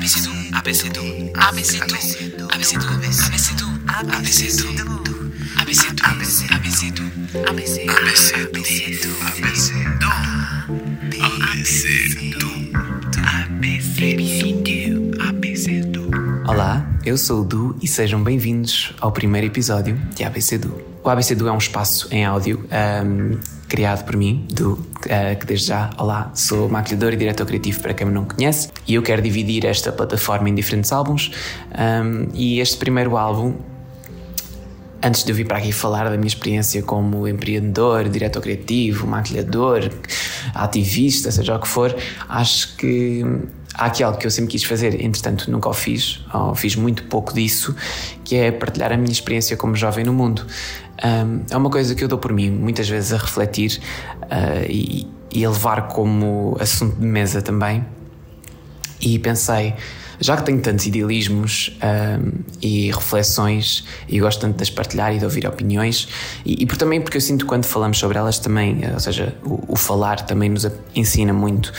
ABC do, ABC do, ABC do, ABC do, ABC do, eu sou o Du e sejam bem-vindos ao primeiro episódio de ABC Du. O ABC Du é um espaço em áudio ahm, criado por mim, Du, ah, que desde já, olá, sou maquilhador e diretor criativo para quem me não conhece e eu quero dividir esta plataforma em diferentes álbuns ahm, e este primeiro álbum Antes de eu vir para aqui falar da minha experiência como empreendedor, diretor criativo, maquilhador, ativista, seja o que for, acho que há aqui algo que eu sempre quis fazer, entretanto nunca o fiz, ou fiz muito pouco disso, que é partilhar a minha experiência como jovem no mundo. Um, é uma coisa que eu dou por mim muitas vezes a refletir uh, e, e a levar como assunto de mesa também. E pensei, já que tenho tantos idealismos um, e reflexões e gosto tanto de as partilhar e de ouvir opiniões, e, e por, também porque eu sinto que quando falamos sobre elas também, ou seja, o, o falar também nos ensina muito,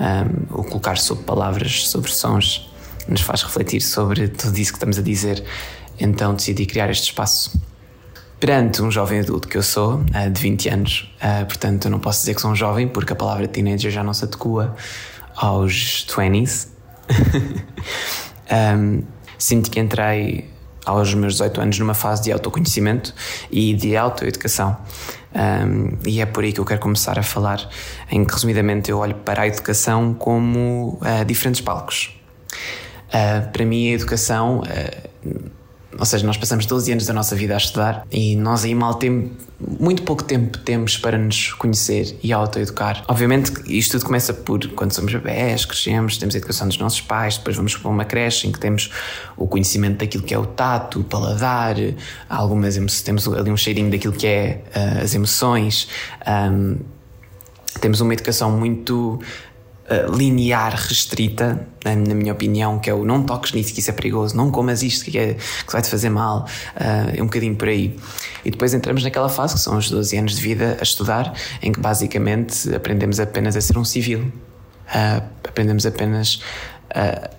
um, o colocar sobre palavras, sobre sons, nos faz refletir sobre tudo isso que estamos a dizer. Então decidi criar este espaço. Perante um jovem adulto que eu sou, uh, de 20 anos, uh, portanto eu não posso dizer que sou um jovem porque a palavra teenager já não se adequa aos 20s. um, sinto que entrei aos meus 18 anos numa fase de autoconhecimento e de autoeducação. Um, e é por aí que eu quero começar a falar, em que resumidamente eu olho para a educação como uh, diferentes palcos. Uh, para mim, a educação uh, ou seja, nós passamos 12 anos da nossa vida a estudar e nós aí mal temos, muito pouco tempo temos para nos conhecer e autoeducar. Obviamente isto tudo começa por quando somos bebés, crescemos, temos a educação dos nossos pais, depois vamos para uma creche em que temos o conhecimento daquilo que é o tato, o paladar, algumas temos ali um cheirinho daquilo que é uh, as emoções. Um, temos uma educação muito uh, linear, restrita, na, na, minha opinião, que é o não toques nisso, que isso é perigoso, não comas isto, que, é, que vai te fazer mal, uh, é um bocadinho por aí. E depois entramos naquela fase, que são os 12 anos de vida a estudar, em que basicamente aprendemos apenas a ser um civil, uh, aprendemos apenas a,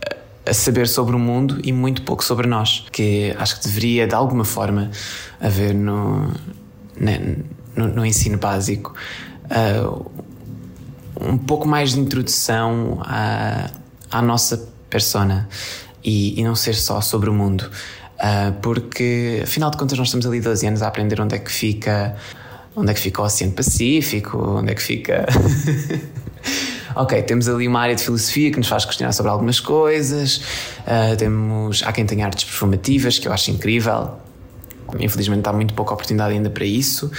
a saber sobre o mundo e muito pouco sobre nós, que acho que deveria de alguma forma haver no, no, no ensino básico. Um pouco mais de introdução à, à nossa persona e, e, não ser só sobre o mundo. Uh, porque afinal de contas nós estamos ali 12 anos a aprender onde é que fica onde é que fica o Oceano Pacífico, onde é que fica. ok, temos ali uma área de filosofia que nos faz questionar sobre algumas coisas. Uh, temos, há quem tenha artes performativas, que eu acho incrível. Infelizmente há muito pouca oportunidade ainda para isso.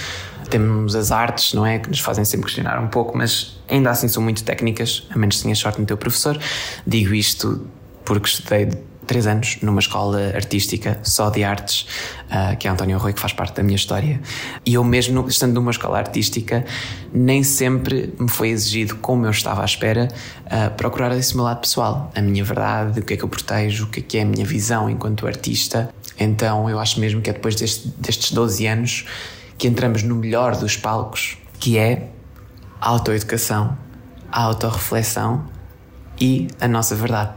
Temos as artes, não é? Que nos fazem sempre questionar um pouco, mas ainda assim são muito técnicas, a menos que tenhas sorte no teu professor. Digo isto porque estudei três anos numa escola artística só de artes, uh, que é António Rui, que faz parte da minha história. E eu mesmo, estando numa escola artística, nem sempre me foi exigido, como eu estava à espera, uh, procurar esse meu lado pessoal, a minha verdade, o que é que eu protejo, o que é que é a minha visão enquanto artista. Então eu acho mesmo que é depois deste, destes 12 anos que entramos no melhor dos palcos, que é a autoeducação, a autorreflexão e a nossa verdade.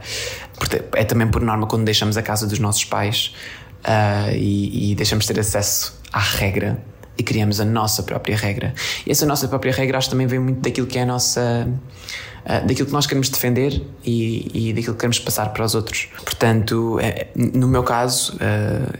É também por norma quando deixamos a casa dos nossos pais uh, e, e deixamos ter acesso à regra e criamos a nossa própria regra. E essa nossa própria regra acho que também vem muito daquilo que é a nossa. Uh, daquilo que nós queremos defender e, e, daquilo que queremos passar para os outros. Portanto, é, no meu caso, uh,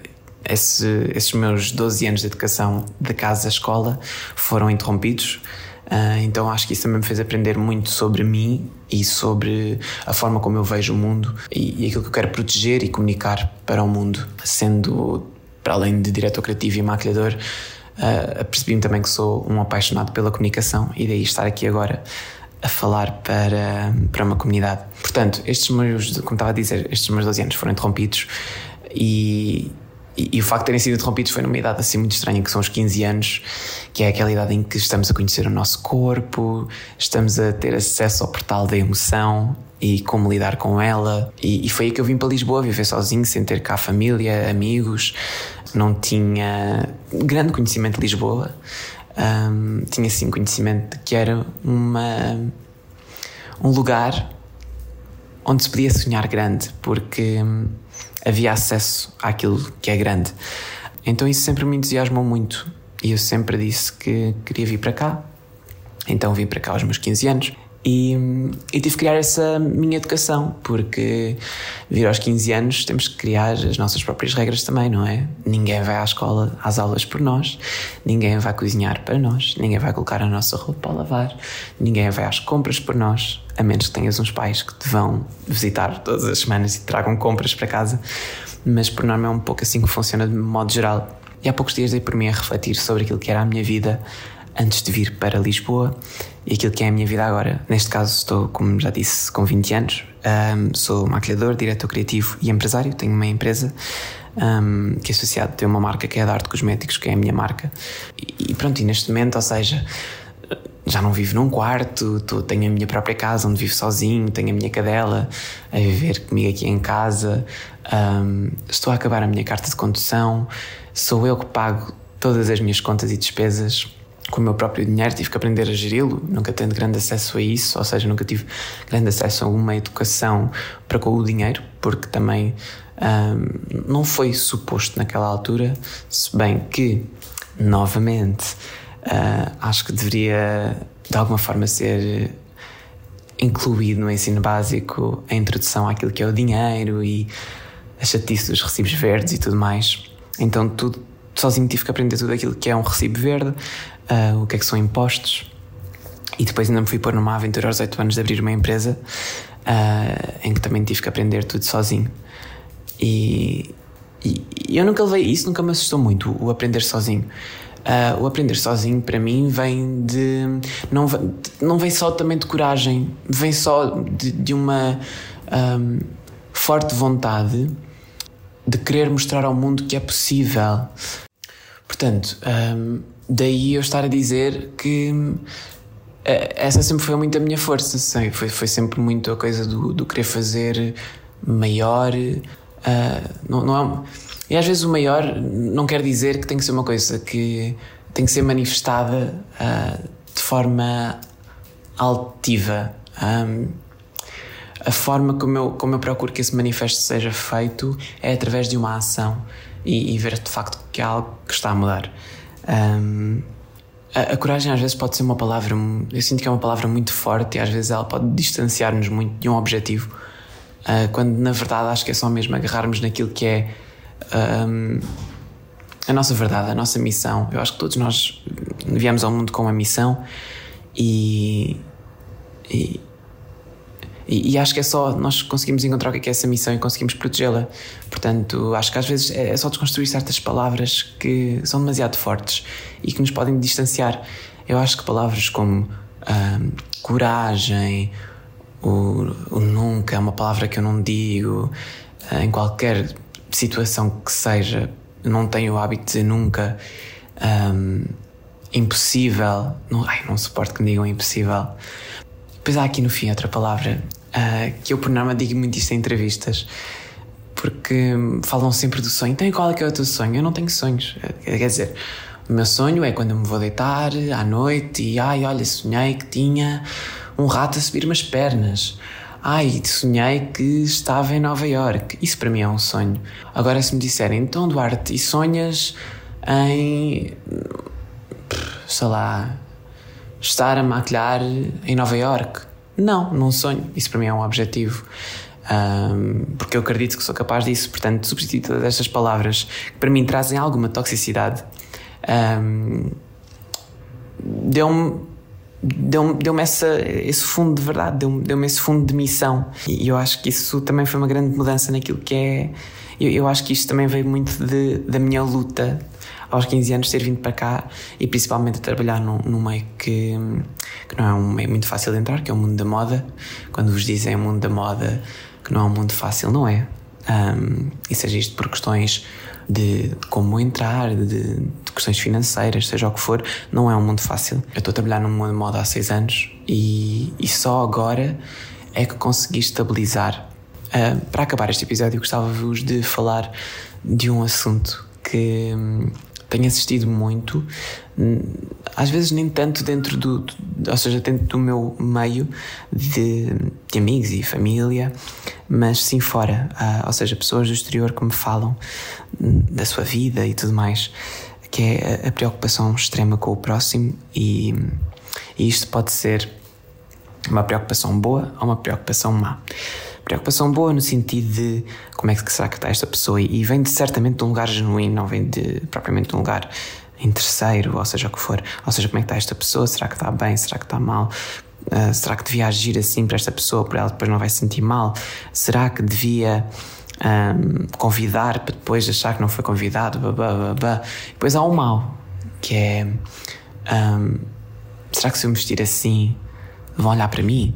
esse, esses meus 12 anos de educação de casa à escola foram interrompidos. Uh, então acho que isso também me fez aprender muito sobre mim e sobre a forma como eu vejo o mundo e, e aquilo que eu quero proteger e comunicar para o mundo. Sendo, para além de diretor criativo e maquilhador, uh, percebi-me também que sou um apaixonado pela comunicação e daí estar aqui agora a falar para, para uma comunidade. Portanto, estes meus, como estava a dizer, estes meus 12 anos foram interrompidos e e, e, o facto de terem sido interrompidos foi numa idade assim muito estranha, que são os 15 anos, que é aquela idade em que estamos a conhecer o nosso corpo, estamos a ter acesso ao portal da emoção e como lidar com ela. E, e foi aí que eu vim para Lisboa viver sozinho, sem ter cá família, amigos, não tinha grande conhecimento de Lisboa. Um, tinha sim conhecimento de que era uma, um lugar onde se podia sonhar grande, porque havia acesso àquilo que é grande. Então isso sempre me entusiasmou muito e eu sempre disse que queria vir para cá. Então vim para cá aos meus 15 anos e, e, tive que criar essa minha educação, porque vir aos 15 anos temos que criar as nossas próprias regras também, não é? Ninguém vai à escola, às aulas por nós, ninguém vai cozinhar para nós, ninguém vai colocar a nossa roupa para lavar, ninguém vai às compras por nós, a menos que tenhas uns pais que te vão visitar todas as semanas e te tragam compras para casa. Mas por norma é um pouco assim que funciona de modo geral. E há poucos dias dei por mim a refletir sobre aquilo que era a minha vida antes de vir para Lisboa e aquilo que é a minha vida agora. Neste caso, estou, como já disse, com 20 anos, um, sou maquilhador, diretor criativo e empresário. Tenho uma empresa um, que é associada, tem uma marca que é a da Arte Cosméticos, que é a minha marca. E, e pronto, e neste momento, ou seja, já não vivo num quarto, tô, tenho a minha própria casa onde vivo sozinho, tenho a minha cadela a viver comigo aqui em casa, um, estou a acabar a minha carta de condução, sou eu que pago todas as minhas contas e despesas com o meu próprio dinheiro, tive que aprender a geri-lo, nunca tendo grande acesso a isso, ou seja, nunca tive grande acesso a uma educação para com o dinheiro, porque também um, não foi suposto naquela altura, se bem que, novamente, uh, acho que deveria de alguma forma ser incluído no ensino básico a introdução àquilo que é o dinheiro e a chatice dos recibos verdes e tudo mais. Então, tudo sozinho tive que aprender tudo aquilo que é um recibo verde, uh, o que é que são impostos. E depois ainda me fui pôr numa aventura aos 8 anos de abrir uma empresa uh, em que também tive que aprender tudo sozinho. E, e, eu nunca levei isso, nunca me assustou muito o aprender sozinho. Uh, o aprender sozinho para mim vem de. Não, não vem só também de coragem, vem só de, de uma um, forte vontade de querer mostrar ao mundo que é possível. Portanto, um, daí eu estar a dizer que eh, essa sempre foi muito a minha força, sei, foi, foi sempre muito a coisa do, do querer fazer maior. Uh, não, não é, e às vezes o maior não quer dizer que tem que ser uma coisa que tem que ser manifestada uh, de forma altiva. Um, a forma como eu, como eu procuro que esse manifesto seja feito é através de uma ação e, e ver de facto que é algo que está a mudar. Um, a, a, coragem às vezes pode ser uma palavra, eu sinto que é uma palavra muito forte e às vezes ela pode distanciar-nos muito de um objetivo, uh, quando na verdade acho que é só mesmo agarrarmos naquilo que é um, a nossa verdade, a nossa missão. Eu acho que todos nós viemos ao mundo com uma missão e, e e, e, acho que é só nós conseguimos encontrar o que é, que é essa missão e conseguimos protegê-la. Portanto, acho que às vezes é, é só desconstruir certas palavras que são demasiado fortes e que nos podem distanciar. Eu acho que palavras como hum, coragem, o, o, nunca é uma palavra que eu não digo eh, em qualquer situação que seja. Não tenho o hábito de dizer nunca. Um, impossível. Não, ai, não suporto que me digam impossível. Depois há aqui no fim outra palavra uh, que eu por norma digo muito isto em entrevistas, porque falam sempre do sonho. Então, qual é que é o teu sonho? Eu não tenho sonhos. Quer dizer, o meu sonho é quando eu me vou deitar à noite e, ai, olha, sonhei que tinha um rato a subir umas pernas. Ai, sonhei que estava em Nova York. Isso para mim é um sonho. Agora, se me disserem, então, Duarte, e sonhas em. sei lá. estar a maquilhar em Nova York? Não, não sonho. Isso para mim é um objetivo. Um, porque eu acredito que sou capaz disso. Portanto, substituir todas estas palavras que para mim trazem alguma toxicidade um, deu-me deu-me deu esse fundo de verdade, deu-me deu esse fundo de missão. E eu acho que isso também foi uma grande mudança naquilo que é. Eu, eu acho que isto também veio muito de, da minha luta aos 15 anos ter vindo para cá e principalmente a trabalhar num, num meio que, que não é um meio muito fácil de entrar, que é o mundo da moda. Quando vos dizem o mundo da moda que não é um mundo fácil, não é. Um, e seja isto por questões de, de como entrar, de, de, questões financeiras, seja o que for, não é um mundo fácil. Eu estou a trabalhar no mundo da moda há seis anos e, e só agora é que consegui estabilizar. Uh, para acabar este episódio, gostava-vos de falar de um assunto que, tenho assistido muito, hum, às vezes nem tanto dentro do, ou seja, dentro do meu meio de, de amigos e família, mas sim fora, uh, ou seja, pessoas do exterior que me falam hum, da sua vida e tudo mais, que é a, a preocupação extrema com o próximo e, e isto pode ser uma preocupação boa ou uma preocupação má. Preocupação boa no sentido de como é que será que está esta pessoa e vem de, certamente de um lugar genuíno, não vem de propriamente de um lugar interesseiro, ou seja o que for. Ou seja, como é que está esta pessoa? Será que está bem? Será que está mal? Uh, será que devia agir assim para esta pessoa para ela depois não vai se sentir mal? Será que devia um, convidar para depois achar que não foi convidado? Depois há o mal, que é um, será que se eu me vestir assim vão olhar para mim?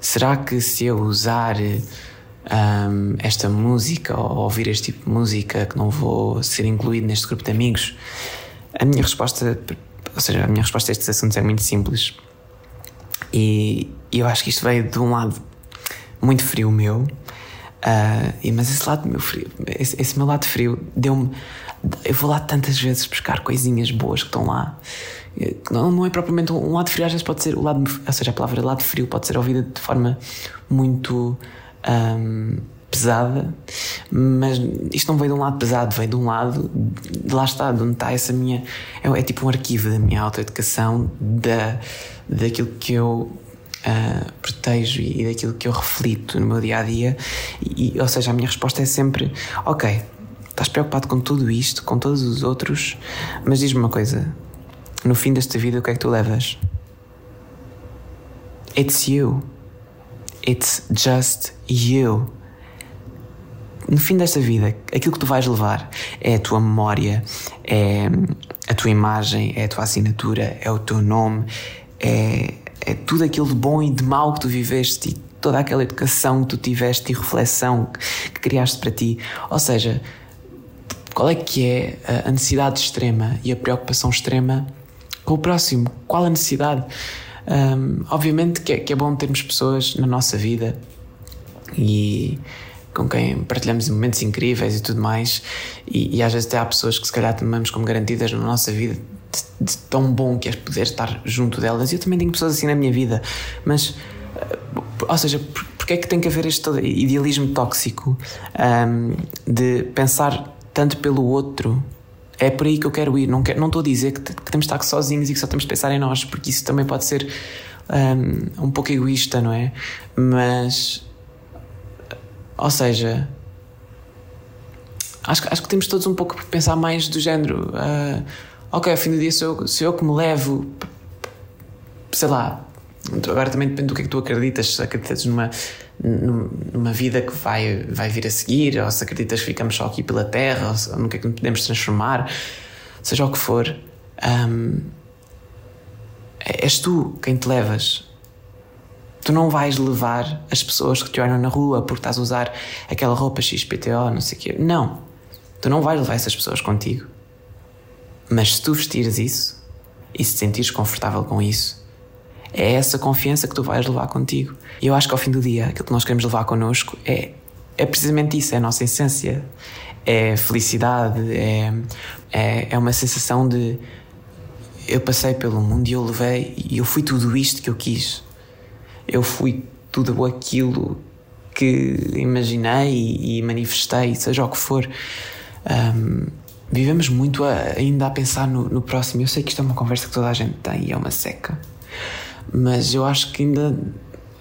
Será que se eu usar um, esta música ou ouvir este tipo de música que não vou ser incluído neste grupo de amigos? A minha resposta, ou seja, a minha resposta a estes assuntos é muito simples. E eu acho que isto veio de um lado muito frio meu, uh, mas esse lado meu frio, esse, esse meu lado frio deu-me. Eu vou lá tantas vezes buscar coisinhas boas que estão lá não, não é propriamente um lado frio, às vezes pode ser o lado, ou seja, a palavra lado frio pode ser ouvida de forma muito um, pesada, mas isto não veio de um lado pesado, veio de um lado, de lá está, de onde está essa minha. É, é tipo um arquivo da minha autoeducação, da, daquilo que eu uh, protejo e daquilo que eu reflito no meu dia a dia, e, ou seja, a minha resposta é sempre: ok, estás preocupado com tudo isto, com todos os outros, mas diz-me uma coisa no fim desta vida, o que é que tu levas? It's you. It's just you. No fim desta vida, aquilo que tu vais levar é a tua memória, é a tua imagem, é a tua assinatura, é o teu nome, é, é tudo aquilo de bom e de mau que tu viveste e toda aquela educação que tu tiveste e reflexão que, que criaste para ti. Ou seja, qual é que é a necessidade extrema e a preocupação extrema com o próximo. Qual a necessidade? Um, obviamente que é, que é bom termos pessoas na nossa vida e com quem partilhamos momentos incríveis e tudo mais, e, e, às vezes até há pessoas que se calhar tomamos como garantidas na nossa vida de, de tão bom que é poder estar junto delas. Eu também tenho pessoas assim na minha vida, mas, ou seja, porque é que tem que haver este idealismo tóxico um, de pensar tanto pelo outro é por aí que eu quero ir. Não, quero, não estou a dizer que, que temos de estar sozinhos e que só temos de pensar em nós, porque isso também pode ser um, um pouco egoísta, não é? Mas. Ou seja. Acho, acho que temos todos um pouco que pensar mais do género. Uh, ok, ao fim do dia sou, sou eu que me levo. Sei lá. Agora também depende do que é que tu acreditas. Se acreditas numa numa vida que vai, vai vir a seguir, ou se acreditas que ficamos só aqui pela Terra, ou no que é que podemos transformar, seja o que for, um, és tu quem te levas. Tu não vais levar as pessoas que te olham na rua porque estás a usar aquela roupa XPTO, não sei o quê. Não. Tu não vais levar essas pessoas contigo. Mas se tu vestires isso e se sentires confortável com isso, é essa confiança que tu vais levar contigo. E eu acho que ao fim do dia, aquilo que nós queremos levar connosco é, é precisamente isso, é a nossa essência. É felicidade, é, é, é uma sensação de eu passei pelo mundo e eu levei e eu fui tudo isto que eu quis. Eu fui tudo aquilo que imaginei e, e manifestei, seja o que for. Um, vivemos muito a, ainda a pensar no, no, próximo. Eu sei que isto é uma conversa que toda a gente tem e é uma seca mas eu acho que ainda,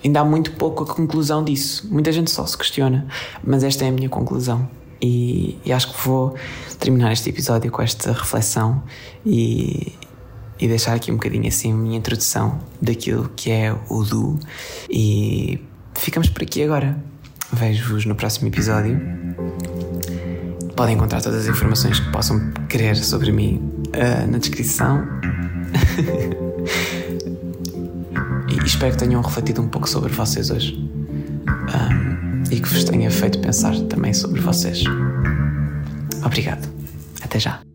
ainda há muito pouco a conclusão disso. Muita gente só se questiona, mas esta é a minha conclusão. E, e acho que vou terminar este episódio com esta reflexão e, e deixar aqui um bocadinho assim a minha introdução daquilo que é o Du. E ficamos por aqui agora. Vejo-vos no próximo episódio. Podem encontrar todas as informações que possam querer sobre mim uh, na descrição. espero que tenham refletido um pouco sobre vocês hoje um, e que vos tenha feito pensar também sobre vocês. Obrigado. Até já.